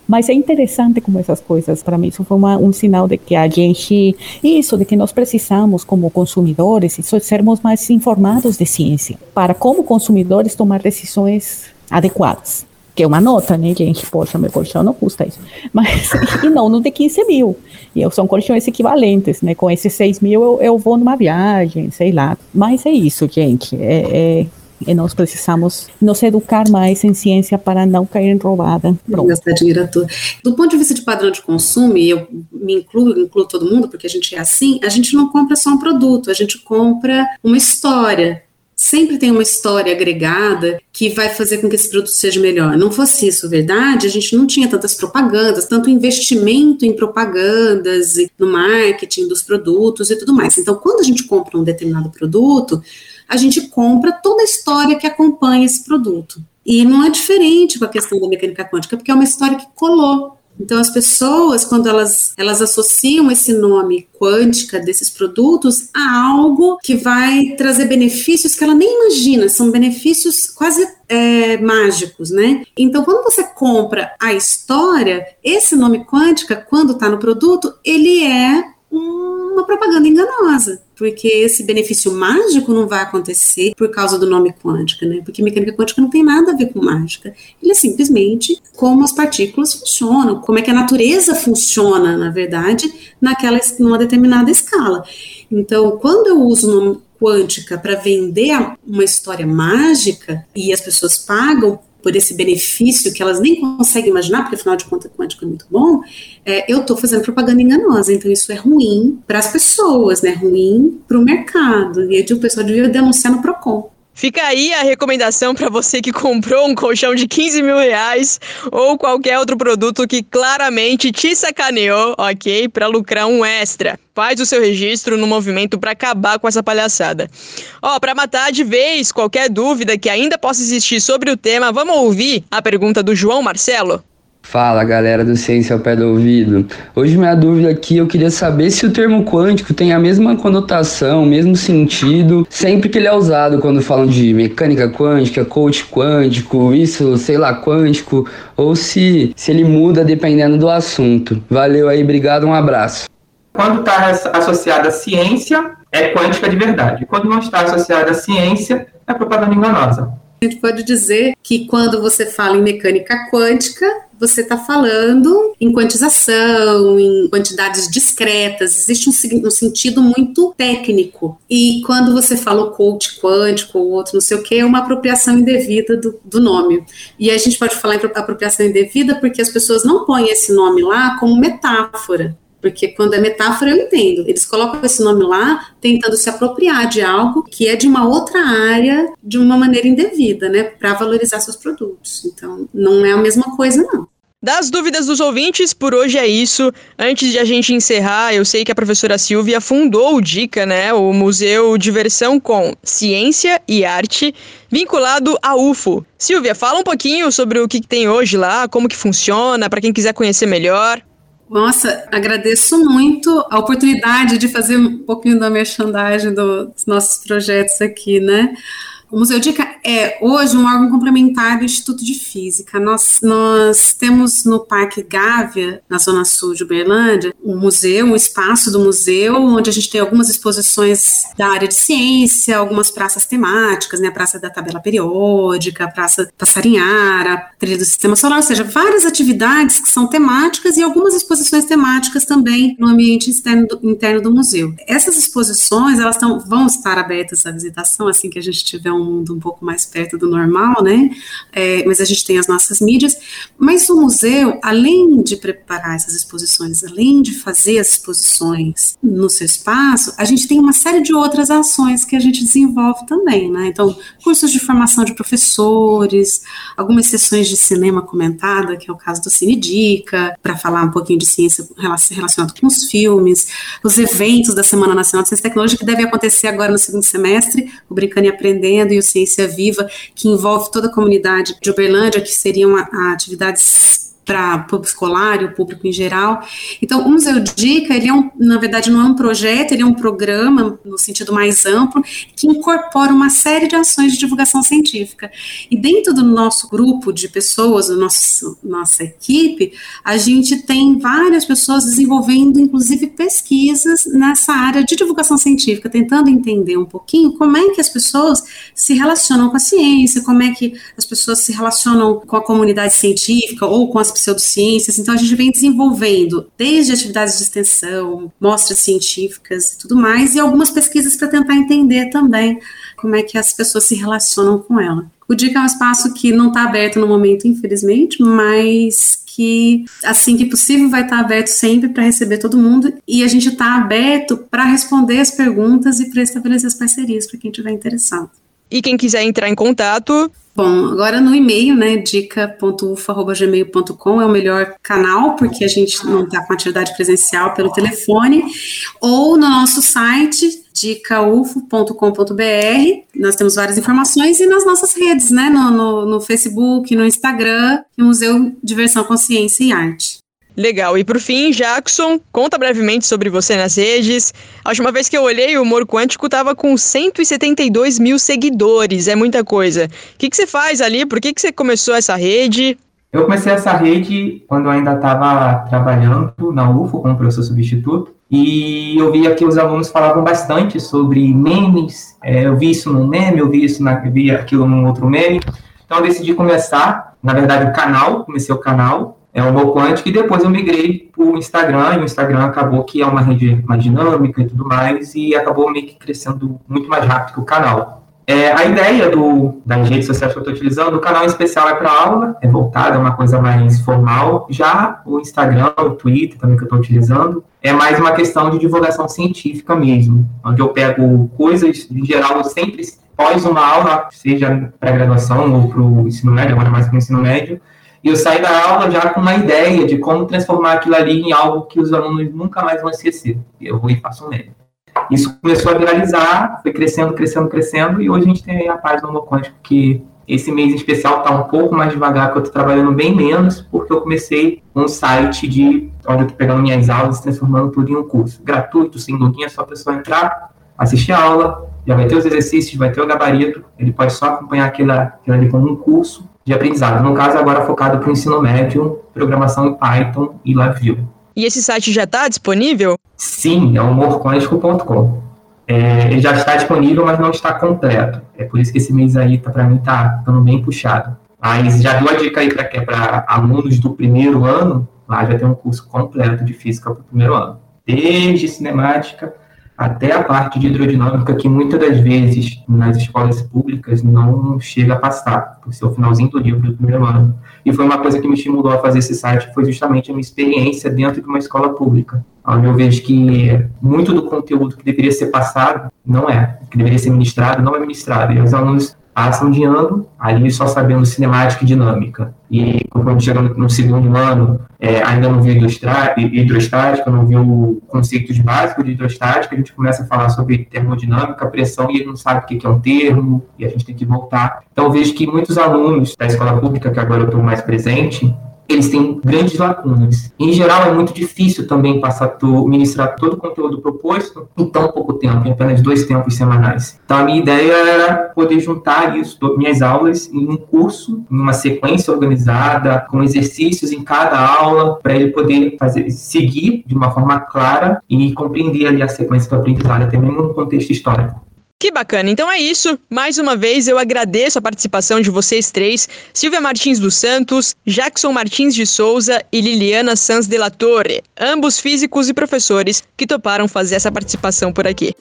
Mas é interessante como essas coisas, para mim, isso foi uma, um sinal de que a gente, isso, de que nós precisamos, como consumidores, isso, sermos mais informados de ciência, para, como consumidores, tomar decisões adequadas que é uma nota, né, gente? Poxa, meu colchão não custa isso. Mas, (laughs) e não no de 15 mil. E eu, são colchões equivalentes, né? Com esses 6 mil eu, eu vou numa viagem, sei lá. Mas é isso, gente. É, é, e nós precisamos nos educar mais em ciência para não cair em roubada. Pronto. Gastar dinheiro. Do ponto de vista de padrão de consumo, e eu me incluo, incluo todo mundo, porque a gente é assim, a gente não compra só um produto, a gente compra uma história sempre tem uma história agregada que vai fazer com que esse produto seja melhor. Não fosse isso verdade, a gente não tinha tantas propagandas, tanto investimento em propagandas, no marketing dos produtos e tudo mais. Então, quando a gente compra um determinado produto, a gente compra toda a história que acompanha esse produto. E não é diferente com a questão da mecânica quântica, porque é uma história que colou então, as pessoas, quando elas, elas associam esse nome quântica desses produtos a algo que vai trazer benefícios que ela nem imagina, são benefícios quase é, mágicos, né? Então, quando você compra a história, esse nome quântica, quando está no produto, ele é uma propaganda enganosa, porque esse benefício mágico não vai acontecer por causa do nome quântica, né? Porque mecânica quântica não tem nada a ver com mágica. Ele é simplesmente como as partículas funcionam, como é que a natureza funciona, na verdade, naquela numa determinada escala. Então, quando eu uso o nome quântica para vender uma história mágica e as pessoas pagam por esse benefício que elas nem conseguem imaginar, porque afinal de contas quântico é muito bom, é, eu estou fazendo propaganda enganosa. Então isso é ruim para as pessoas, né? Ruim para o mercado. E o pessoal devia denunciar no PROCON. Fica aí a recomendação para você que comprou um colchão de 15 mil reais ou qualquer outro produto que claramente te sacaneou, ok? Para lucrar um extra. Faz o seu registro no movimento para acabar com essa palhaçada. Ó, para matar de vez qualquer dúvida que ainda possa existir sobre o tema, vamos ouvir a pergunta do João Marcelo? Fala galera do Ciência ao Pé do Ouvido. Hoje minha dúvida aqui, eu queria saber se o termo quântico tem a mesma conotação, o mesmo sentido, sempre que ele é usado quando falam de mecânica quântica, coach quântico, isso, sei lá, quântico, ou se, se ele muda dependendo do assunto. Valeu aí, obrigado, um abraço. Quando está associada à ciência, é quântica de verdade. Quando não está associada à ciência, é propaganda enganosa. A gente pode dizer que quando você fala em mecânica quântica, você está falando em quantização, em quantidades discretas, existe um, um, sentido muito técnico. E quando você fala o coach quântico ou outro não sei o que, é uma apropriação indevida do, do nome. E a gente pode falar em apropriação indevida porque as pessoas não põem esse nome lá como metáfora porque quando é metáfora eu entendo. Eles colocam esse nome lá tentando se apropriar de algo que é de uma outra área de uma maneira indevida, né, para valorizar seus produtos. Então, não é a mesma coisa, não. Das dúvidas dos ouvintes, por hoje é isso. Antes de a gente encerrar, eu sei que a professora Silvia fundou o DICA, né? O Museu Diversão com Ciência e Arte, vinculado à UFO. Silvia, fala um pouquinho sobre o que tem hoje lá, como que funciona, para quem quiser conhecer melhor. Nossa, agradeço muito a oportunidade de fazer um pouquinho da merchandising dos nossos projetos aqui, né? O Museu Dica é hoje um órgão complementar do Instituto de Física. Nós, nós temos no Parque Gávea, na zona sul de Uberlândia, um museu, um espaço do museu, onde a gente tem algumas exposições da área de ciência, algumas praças temáticas, né? A Praça da Tabela Periódica, a Praça Passarinhara, a Trilha do Sistema Solar, ou seja, várias atividades que são temáticas e algumas exposições temáticas também no ambiente externo do, interno do museu. Essas exposições, elas tão, vão estar abertas à visitação assim que a gente tiver um mundo um pouco mais perto do normal, né? É, mas a gente tem as nossas mídias. Mas o museu, além de preparar essas exposições, além de fazer as exposições no seu espaço, a gente tem uma série de outras ações que a gente desenvolve também, né? Então, cursos de formação de professores, algumas sessões de cinema comentada, que é o caso do Cine Dica, para falar um pouquinho de ciência relacionado com os filmes, os eventos da Semana Nacional de Ciência e Tecnologia, que deve acontecer agora no segundo semestre, o Brincando e Aprendendo, e Ciência Viva, que envolve toda a comunidade de Uberlândia, que seriam atividades para público escolar e o público em geral. Então, o Museu Dica, ele é um, na verdade, não é um projeto, ele é um programa, no sentido mais amplo, que incorpora uma série de ações de divulgação científica. E dentro do nosso grupo de pessoas, do nosso, nossa equipe, a gente tem várias pessoas desenvolvendo, inclusive, pesquisas nessa área de divulgação científica, tentando entender um pouquinho como é que as pessoas se relacionam com a ciência, como é que as pessoas se relacionam com a comunidade científica ou com as pseudociências. Então, a gente vem desenvolvendo desde atividades de extensão, mostras científicas e tudo mais, e algumas pesquisas para tentar entender também como é que as pessoas se relacionam com ela. O DICA é um espaço que não está aberto no momento, infelizmente, mas que assim que possível vai estar tá aberto sempre para receber todo mundo e a gente está aberto para responder as perguntas e para estabelecer as parcerias para quem tiver interessado. E quem quiser entrar em contato, Bom, agora no e-mail, né, dica.ufa.gmail.com é o melhor canal, porque a gente não está com atividade presencial pelo telefone, ou no nosso site, dicaufo.com.br, nós temos várias informações, e nas nossas redes, né, no, no, no Facebook, no Instagram, Museu Diversão, Consciência e Arte. Legal. E por fim, Jackson, conta brevemente sobre você nas redes. A última vez que eu olhei, o Humor Quântico estava com 172 mil seguidores. É muita coisa. O que, que você faz ali? Por que, que você começou essa rede? Eu comecei essa rede quando eu ainda estava trabalhando na UFO como professor substituto. E eu via que os alunos falavam bastante sobre memes. É, eu vi isso no meme, eu vi isso na, vi aquilo num outro meme. Então eu decidi começar, na verdade, o canal, comecei o canal é o meu quântico, e depois eu migrei para o Instagram, e o Instagram acabou que é uma rede mais dinâmica e tudo mais, e acabou meio que crescendo muito mais rápido que o canal. É, a ideia do, das redes sociais que eu estou utilizando, o canal em especial é para aula, é voltado, é uma coisa mais formal. Já o Instagram, o Twitter também que eu estou utilizando, é mais uma questão de divulgação científica mesmo, onde eu pego coisas, em geral, eu sempre, pós uma aula, seja para graduação ou para o ensino médio, agora mais para o ensino médio, e eu saí da aula já com uma ideia de como transformar aquilo ali em algo que os alunos nunca mais vão esquecer. Eu vou e faço um meme. Isso começou a viralizar, foi crescendo, crescendo, crescendo, e hoje a gente tem a página do Quântico, que esse mês em especial está um pouco mais devagar, que eu estou trabalhando bem menos, porque eu comecei um site de onde eu estou pegando minhas aulas e transformando tudo em um curso. Gratuito, sem login, é só a pessoa entrar, assistir a aula, já vai ter os exercícios, vai ter o gabarito, ele pode só acompanhar aquilo ali como um curso, de aprendizado. No caso, agora focado para o ensino médio, programação em Python e LabVIEW. E esse site já está disponível? Sim, é humorquântico.com. É, ele já está disponível, mas não está completo. É por isso que esse mês aí, tá, para mim, está ficando bem puxado. Mas já dou a dica aí para alunos do primeiro ano, lá já tem um curso completo de física para o primeiro ano. Desde cinemática até a parte de hidrodinâmica, que muitas das vezes nas escolas públicas não chega a passar, por ser o finalzinho do livro do primeiro ano. E foi uma coisa que me estimulou a fazer esse site, foi justamente a minha experiência dentro de uma escola pública, onde eu vejo que muito do conteúdo que deveria ser passado não é, que deveria ser ministrado não é ministrado, e os alunos ação de ano, ali só sabendo cinemática e dinâmica. E quando chega no segundo ano, é, ainda não viu hidrostática, não viu conceitos básicos de hidrostática, a gente começa a falar sobre termodinâmica, pressão, e ele não sabe o que é um termo, e a gente tem que voltar. Então, vejo que muitos alunos da escola pública, que agora eu estou mais presente, eles têm grandes lacunas. Em geral, é muito difícil também passar to, ministrar todo o conteúdo proposto em tão pouco tempo, em apenas dois tempos semanais. Então, a minha ideia era poder juntar isso, minhas aulas, em um curso, em uma sequência organizada, com exercícios em cada aula, para ele poder fazer, seguir de uma forma clara e compreender ali a sequência do aprendizado, até mesmo no contexto histórico. Que bacana. Então é isso. Mais uma vez eu agradeço a participação de vocês três: Silvia Martins dos Santos, Jackson Martins de Souza e Liliana Sanz de la Torre, ambos físicos e professores que toparam fazer essa participação por aqui.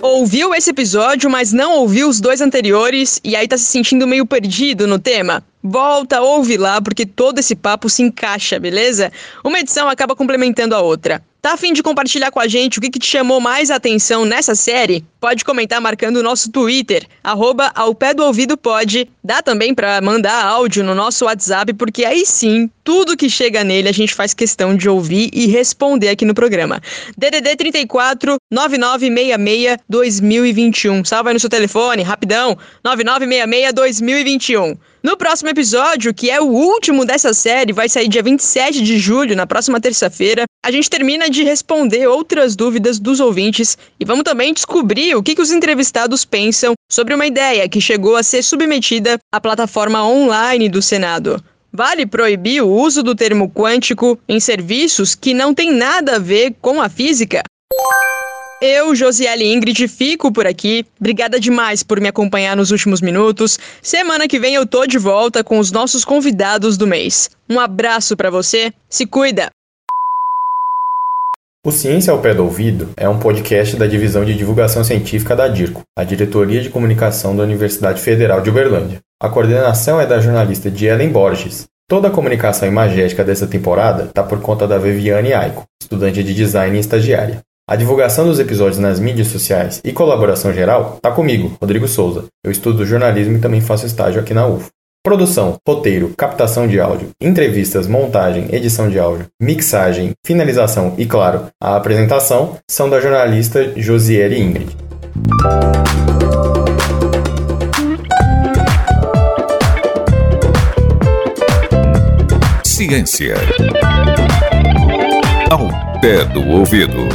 Ouviu esse episódio, mas não ouviu os dois anteriores e aí tá se sentindo meio perdido no tema? Volta, ouve lá, porque todo esse papo se encaixa, beleza? Uma edição acaba complementando a outra. Tá afim de compartilhar com a gente o que, que te chamou mais atenção nessa série? Pode comentar marcando o nosso Twitter, arroba ao pé do ouvido pode. Dá também para mandar áudio no nosso WhatsApp, porque aí sim, tudo que chega nele a gente faz questão de ouvir e responder aqui no programa. DDD 34 9966 2021. Salva aí no seu telefone, rapidão. 9966 2021. No próximo episódio, que é o último dessa série, vai sair dia 27 de julho, na próxima terça-feira, a gente termina de responder outras dúvidas dos ouvintes e vamos também descobrir o que, que os entrevistados pensam sobre uma ideia que chegou a ser submetida à plataforma online do Senado. Vale proibir o uso do termo quântico em serviços que não têm nada a ver com a física? Eu, Josiele Ingrid, fico por aqui. Obrigada demais por me acompanhar nos últimos minutos. Semana que vem eu tô de volta com os nossos convidados do mês. Um abraço para você. Se cuida. O Ciência ao Pé do Ouvido é um podcast da Divisão de Divulgação Científica da DIRCO, a Diretoria de Comunicação da Universidade Federal de Uberlândia. A coordenação é da jornalista Ellen Borges. Toda a comunicação imagética dessa temporada está por conta da Viviane Aiko, estudante de design e estagiária. A divulgação dos episódios nas mídias sociais e colaboração geral está comigo, Rodrigo Souza. Eu estudo jornalismo e também faço estágio aqui na UFO. Produção, roteiro, captação de áudio, entrevistas, montagem, edição de áudio, mixagem, finalização e, claro, a apresentação são da jornalista Josiele Ingrid. Ciência. Ao pé do ouvido.